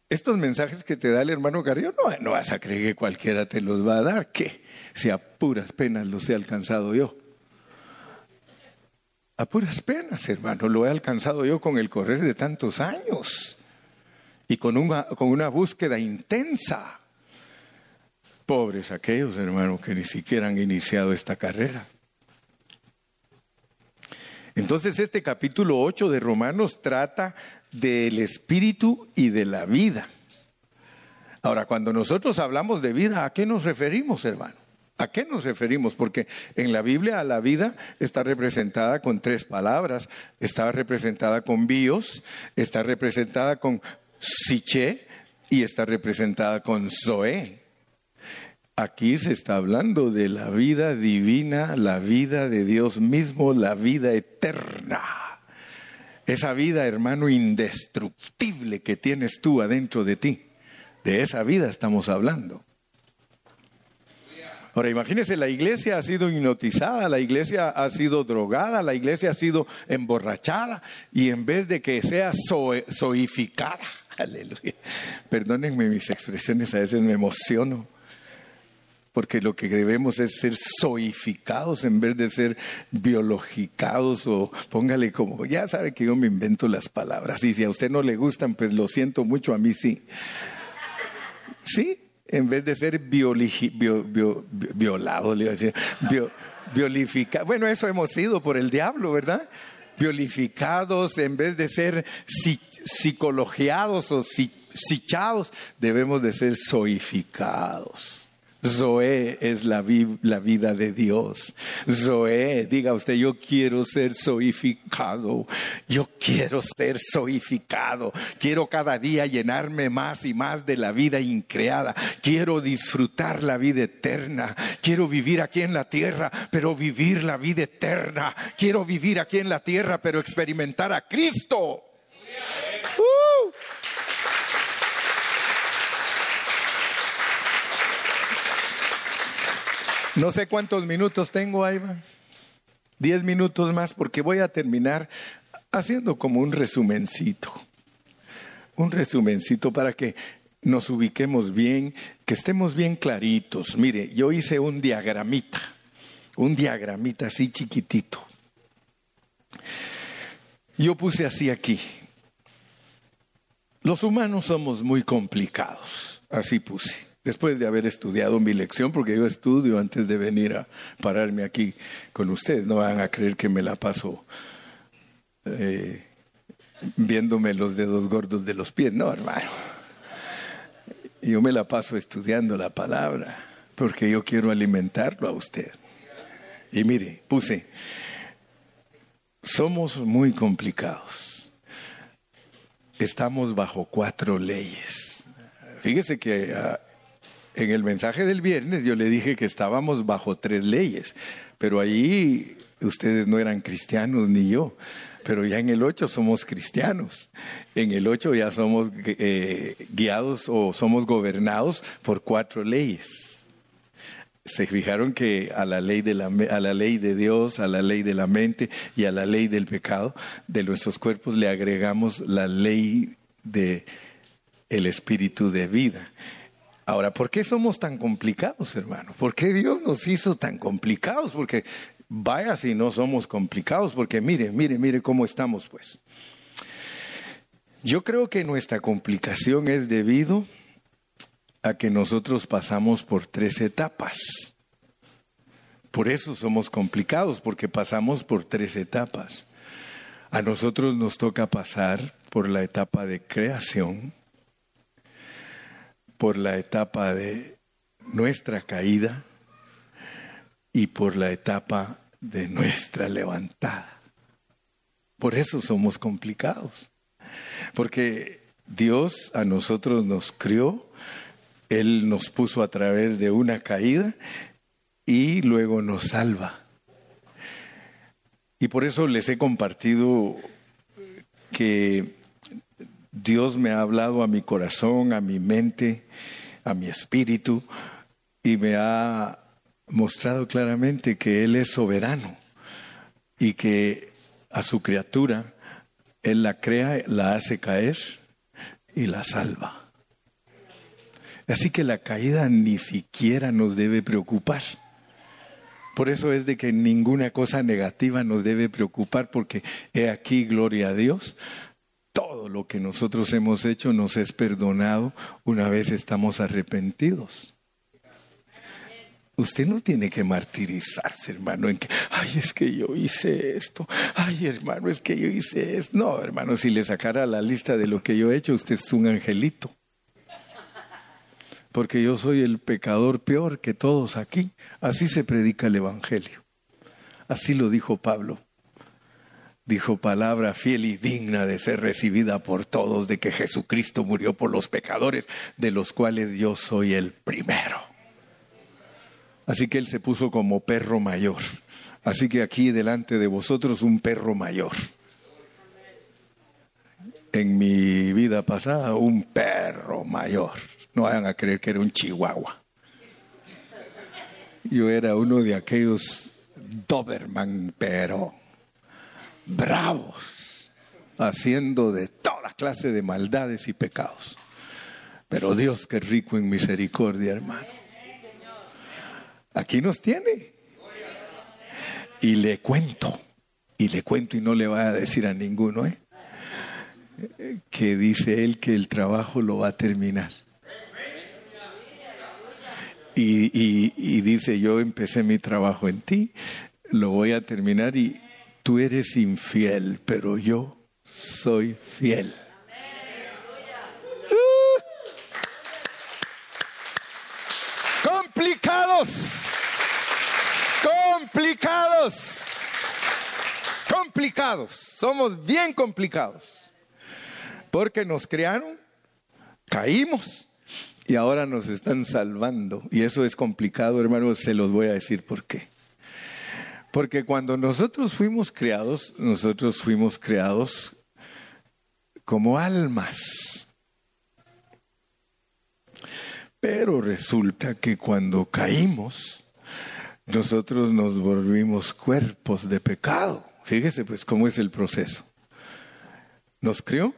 estos mensajes que te da el hermano Carrillo, no, no vas a creer que cualquiera te los va a dar, que si a puras penas los he alcanzado yo. A puras penas, hermano, lo he alcanzado yo con el correr de tantos años y con una, con una búsqueda intensa. Pobres aquellos, hermanos, que ni siquiera han iniciado esta carrera. Entonces este capítulo 8 de Romanos trata del espíritu y de la vida. Ahora, cuando nosotros hablamos de vida, ¿a qué nos referimos, hermano? ¿A qué nos referimos? Porque en la Biblia la vida está representada con tres palabras. Está representada con bios, está representada con psiche y está representada con zoe. Aquí se está hablando de la vida divina, la vida de Dios mismo, la vida eterna. Esa vida, hermano, indestructible que tienes tú adentro de ti. De esa vida estamos hablando. Ahora imagínese, la iglesia ha sido hipnotizada, la iglesia ha sido drogada, la iglesia ha sido emborrachada y en vez de que sea soificada, [LAUGHS] aleluya, perdónenme mis expresiones, a veces me emociono, porque lo que debemos es ser soificados en vez de ser biologicados o póngale como, ya sabe que yo me invento las palabras y si a usted no le gustan, pues lo siento mucho, a mí sí. Sí, en vez de ser violado, le iba a decir, biolificado. Bueno, eso hemos sido por el diablo, ¿verdad? Violificados, en vez de ser psicologiados o psichados, debemos de ser soificados. Zoé es la, vida de Dios. Zoé, diga usted, yo quiero ser soificado. Yo quiero ser soificado. Quiero cada día llenarme más y más de la vida increada. Quiero disfrutar la vida eterna. Quiero vivir aquí en la tierra, pero vivir la vida eterna. Quiero vivir aquí en la tierra, pero experimentar a Cristo. Uh. No sé cuántos minutos tengo, Ivan. Diez minutos más porque voy a terminar haciendo como un resumencito. Un resumencito para que nos ubiquemos bien, que estemos bien claritos. Mire, yo hice un diagramita, un diagramita así chiquitito. Yo puse así aquí. Los humanos somos muy complicados, así puse después de haber estudiado mi lección, porque yo estudio antes de venir a pararme aquí con ustedes, no van a creer que me la paso eh, viéndome los dedos gordos de los pies, no, hermano. Yo me la paso estudiando la palabra, porque yo quiero alimentarlo a usted. Y mire, puse, somos muy complicados. Estamos bajo cuatro leyes. Fíjese que ah, en el mensaje del viernes yo le dije que estábamos bajo tres leyes, pero ahí ustedes no eran cristianos ni yo, pero ya en el 8 somos cristianos. En el 8 ya somos eh, guiados o somos gobernados por cuatro leyes. Se fijaron que a la, ley de la, a la ley de Dios, a la ley de la mente y a la ley del pecado de nuestros cuerpos le agregamos la ley de el espíritu de vida. Ahora, ¿por qué somos tan complicados, hermano? ¿Por qué Dios nos hizo tan complicados? Porque vaya si no somos complicados, porque mire, mire, mire cómo estamos, pues. Yo creo que nuestra complicación es debido a que nosotros pasamos por tres etapas. Por eso somos complicados, porque pasamos por tres etapas. A nosotros nos toca pasar por la etapa de creación, por la etapa de nuestra caída y por la etapa de nuestra levantada. Por eso somos complicados. Porque Dios a nosotros nos crió, Él nos puso a través de una caída y luego nos salva. Y por eso les he compartido que Dios me ha hablado a mi corazón, a mi mente, a mi espíritu, y me ha mostrado claramente que Él es soberano y que a su criatura Él la crea, la hace caer y la salva. Así que la caída ni siquiera nos debe preocupar. Por eso es de que ninguna cosa negativa nos debe preocupar, porque he aquí, gloria a Dios, todo lo que nosotros hemos hecho nos es perdonado una vez estamos arrepentidos. Usted no tiene que martirizarse, hermano, en que, ay, es que yo hice esto, ay, hermano, es que yo hice esto. No, hermano, si le sacara la lista de lo que yo he hecho, usted es un angelito. Porque yo soy el pecador peor que todos aquí. Así se predica el Evangelio. Así lo dijo Pablo dijo palabra fiel y digna de ser recibida por todos, de que Jesucristo murió por los pecadores, de los cuales yo soy el primero. Así que él se puso como perro mayor. Así que aquí delante de vosotros un perro mayor. En mi vida pasada un perro mayor. No vayan a creer que era un chihuahua. Yo era uno de aquellos Doberman, pero bravos, haciendo de toda clase de maldades y pecados. Pero Dios que rico en misericordia, hermano. Aquí nos tiene. Y le cuento, y le cuento y no le voy a decir a ninguno, ¿eh? que dice él que el trabajo lo va a terminar. Y, y, dice, yo empecé mi trabajo en ti, lo voy a terminar y, tú eres infiel, pero yo soy fiel. Complicados, complicados, complicados, somos bien complicados, porque nos crearon, caímos y ahora nos están salvando. Y eso es complicado, hermano, se los voy a decir por qué. Porque cuando nosotros fuimos creados, nosotros fuimos creados como almas. Pero resulta que cuando caímos, nosotros nos volvimos cuerpos de pecado. Fíjese pues cómo es el proceso. Nos creó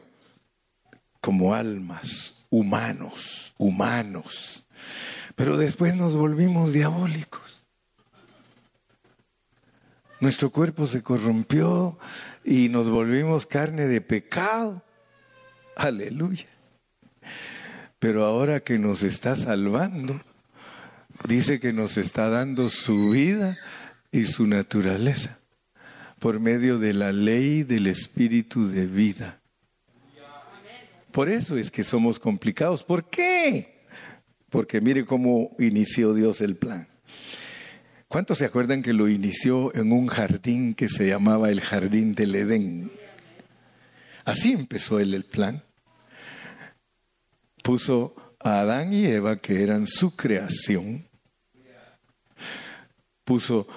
como almas, humanos, humanos. Pero después nos volvimos diabólicos nuestro cuerpo se corrompió y nos volvimos carne de pecado. Aleluya. Pero ahora que nos está salvando, dice que nos está dando su vida y su naturaleza por medio de la ley del espíritu de vida. Por eso es que somos complicados. ¿Por qué? Porque mire cómo inició Dios el plan. ¿Cuántos se acuerdan que lo inició en un jardín que se llamaba el Jardín del Edén? Así empezó él el plan. Puso a Adán y Eva, que eran su creación. Puso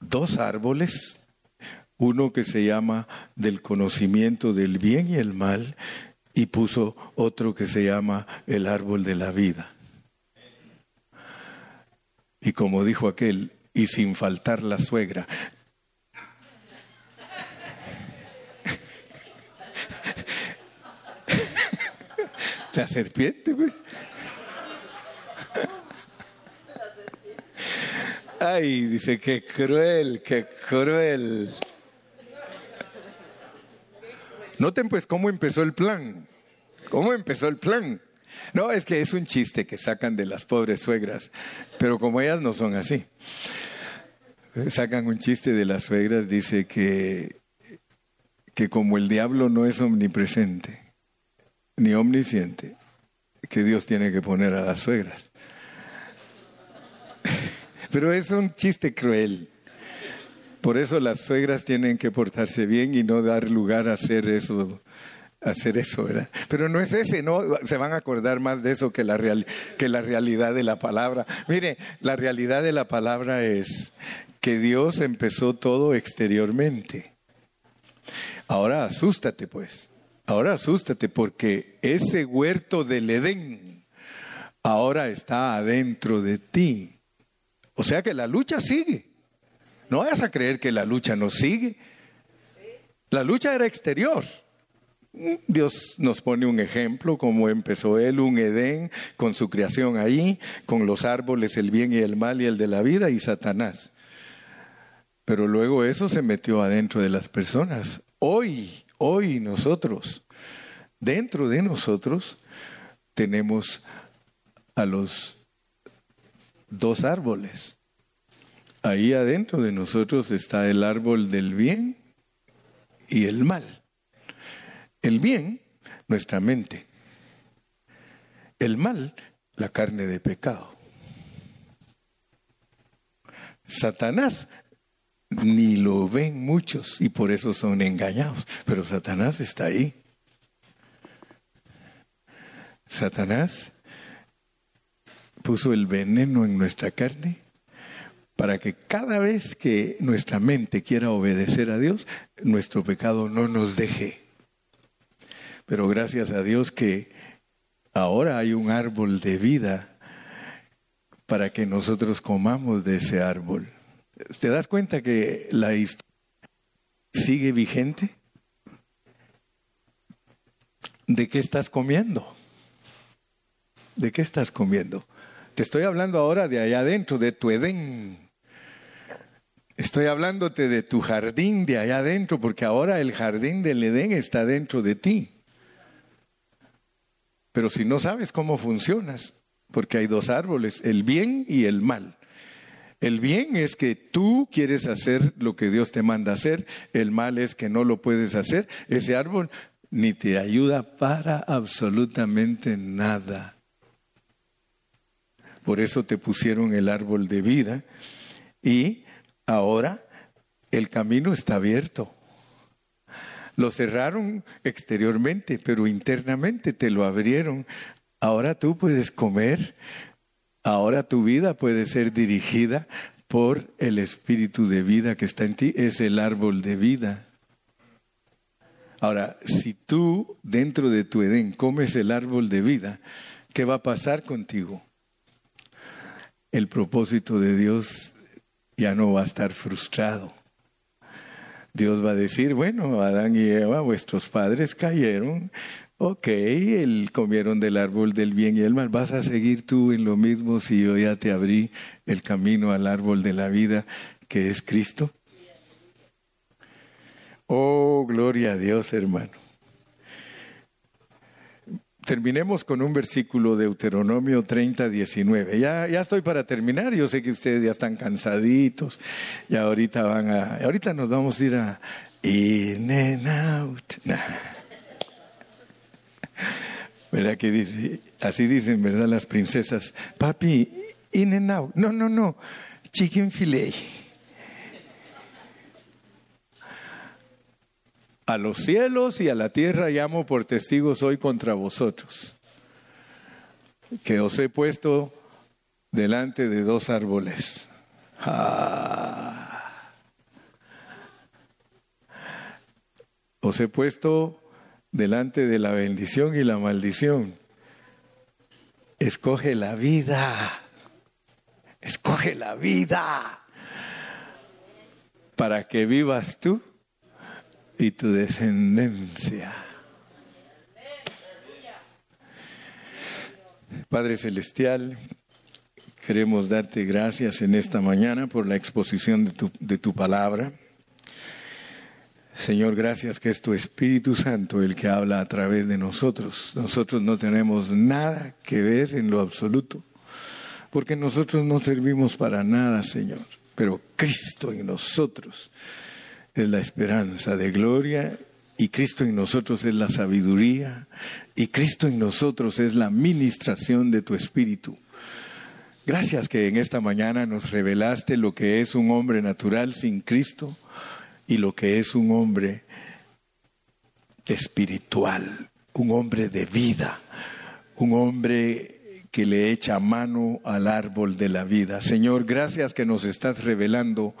dos árboles, uno que se llama del conocimiento del bien y el mal, y puso otro que se llama el árbol de la vida. Y como dijo aquel, y sin faltar la suegra. La serpiente, pues. Ay, dice, qué cruel, qué cruel. Noten pues cómo empezó el plan. ¿Cómo empezó el plan? No, es que es un chiste que sacan de las pobres suegras, pero como ellas no son así. Sacan un chiste de las suegras, dice que, que como el diablo no es omnipresente ni omnisciente, que Dios tiene que poner a las suegras. [LAUGHS] Pero es un chiste cruel. Por eso las suegras tienen que portarse bien y no dar lugar a hacer eso hacer eso, ¿verdad? Pero no es ese, ¿no? Se van a acordar más de eso que la, real, que la realidad de la palabra. Mire, la realidad de la palabra es que Dios empezó todo exteriormente. Ahora asústate, pues. Ahora asústate porque ese huerto del Edén ahora está adentro de ti. O sea que la lucha sigue. No vayas a creer que la lucha no sigue. La lucha era exterior. Dios nos pone un ejemplo, como empezó Él, un Edén, con su creación ahí, con los árboles, el bien y el mal y el de la vida, y Satanás. Pero luego eso se metió adentro de las personas. Hoy, hoy nosotros, dentro de nosotros, tenemos a los dos árboles. Ahí adentro de nosotros está el árbol del bien y el mal. El bien, nuestra mente. El mal, la carne de pecado. Satanás ni lo ven muchos y por eso son engañados, pero Satanás está ahí. Satanás puso el veneno en nuestra carne para que cada vez que nuestra mente quiera obedecer a Dios, nuestro pecado no nos deje. Pero gracias a Dios que ahora hay un árbol de vida para que nosotros comamos de ese árbol. ¿Te das cuenta que la historia sigue vigente? ¿De qué estás comiendo? ¿De qué estás comiendo? Te estoy hablando ahora de allá adentro, de tu Edén. Estoy hablándote de tu jardín de allá adentro, porque ahora el jardín del Edén está dentro de ti. Pero si no sabes cómo funcionas, porque hay dos árboles, el bien y el mal. El bien es que tú quieres hacer lo que Dios te manda hacer, el mal es que no lo puedes hacer. Ese árbol ni te ayuda para absolutamente nada. Por eso te pusieron el árbol de vida y ahora el camino está abierto. Lo cerraron exteriormente, pero internamente te lo abrieron. Ahora tú puedes comer, ahora tu vida puede ser dirigida por el espíritu de vida que está en ti, es el árbol de vida. Ahora, si tú dentro de tu Edén comes el árbol de vida, ¿qué va a pasar contigo? El propósito de Dios ya no va a estar frustrado. Dios va a decir, bueno, Adán y Eva, vuestros padres cayeron, ok, el, comieron del árbol del bien y el mal, vas a seguir tú en lo mismo si yo ya te abrí el camino al árbol de la vida que es Cristo. Oh, gloria a Dios, hermano. Terminemos con un versículo de Deuteronomio 30, 19. Ya, ya estoy para terminar, yo sé que ustedes ya están cansaditos, y ahorita van a, ahorita nos vamos a ir a in and out. ¿Verdad que dice? Así dicen, ¿verdad? Las princesas, papi, in and out. No, no, no, chicken filet. A los cielos y a la tierra llamo por testigos hoy contra vosotros, que os he puesto delante de dos árboles. Ah. Os he puesto delante de la bendición y la maldición. Escoge la vida. Escoge la vida. Para que vivas tú y tu descendencia. Padre Celestial, queremos darte gracias en esta mañana por la exposición de tu, de tu palabra. Señor, gracias que es tu Espíritu Santo el que habla a través de nosotros. Nosotros no tenemos nada que ver en lo absoluto, porque nosotros no servimos para nada, Señor, pero Cristo en nosotros es la esperanza de gloria y Cristo en nosotros es la sabiduría y Cristo en nosotros es la ministración de tu Espíritu. Gracias que en esta mañana nos revelaste lo que es un hombre natural sin Cristo y lo que es un hombre espiritual, un hombre de vida, un hombre que le echa mano al árbol de la vida. Señor, gracias que nos estás revelando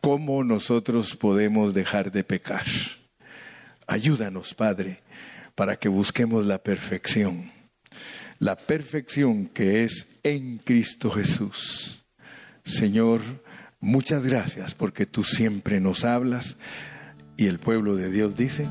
cómo nosotros podemos dejar de pecar. Ayúdanos, Padre, para que busquemos la perfección, la perfección que es en Cristo Jesús. Señor, Muchas gracias porque tú siempre nos hablas y el pueblo de Dios dice,